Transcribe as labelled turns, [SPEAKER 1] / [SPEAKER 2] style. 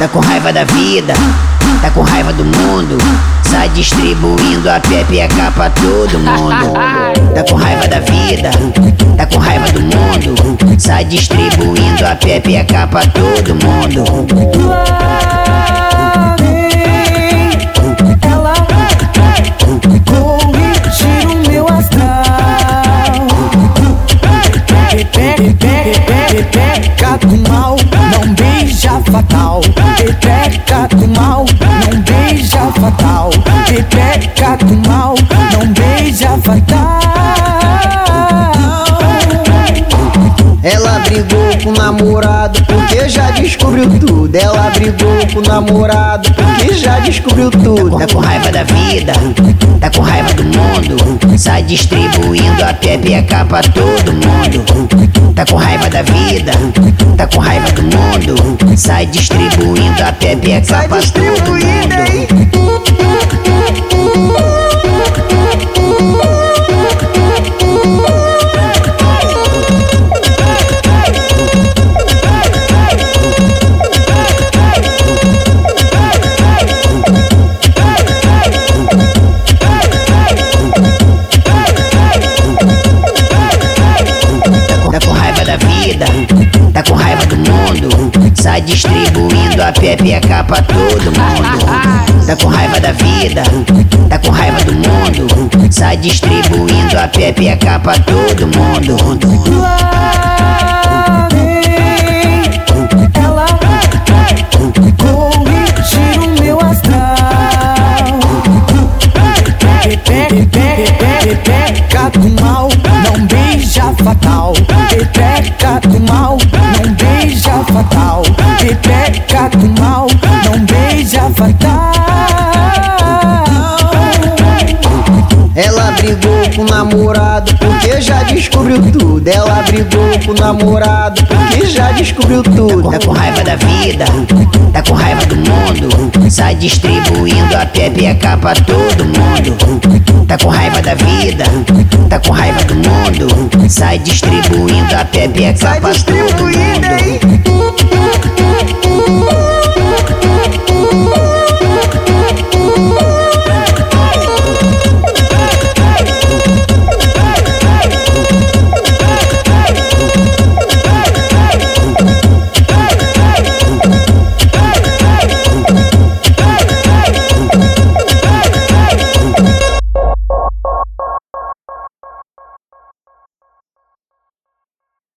[SPEAKER 1] Tá com raiva da vida, tá com raiva do mundo. Sai distribuindo a pepeca pra todo mundo. Tá com raiva da vida, tá com raiva do mundo. Sai distribuindo a pepeca pra todo mundo.
[SPEAKER 2] Ela corrigir o meu astral. Pepeca mal, não fatal. Pepeca do mal, não beija fatal. Pepeca do mal, não beija fatal.
[SPEAKER 3] Ela brigou com o namorado porque já descobriu tudo. Ela brigou com o namorado porque já descobriu tudo.
[SPEAKER 1] Tá com raiva da vida, tá com raiva do mundo. Sai distribuindo a pepeca pra todo mundo. Tá com raiva da vida, tá com raiva do mundo. Sai distribuindo a pepeca pra todo mundo. Raiva do mundo. Sai distribuindo a pepeca pra todo mundo. Tá com raiva da vida, tá com raiva do mundo. Sai distribuindo a pepeca pra todo mundo.
[SPEAKER 2] Lá ela corrigir o meu astral. Pepeca do mal, não beija fatal. Pepeca do mal. Pepeca do mal, não beija fatal.
[SPEAKER 3] Ela brigou com o namorado porque já descobriu tudo. Ela brigou com o namorado porque já descobriu tudo.
[SPEAKER 1] Tá com raiva da vida, tá com raiva do mundo. Sai distribuindo a pepeca pra todo mundo. Tá com raiva da vida, tá com raiva do mundo. Sai distribuindo a pepeca pra todo
[SPEAKER 3] distribuindo,
[SPEAKER 1] mundo.
[SPEAKER 3] hein?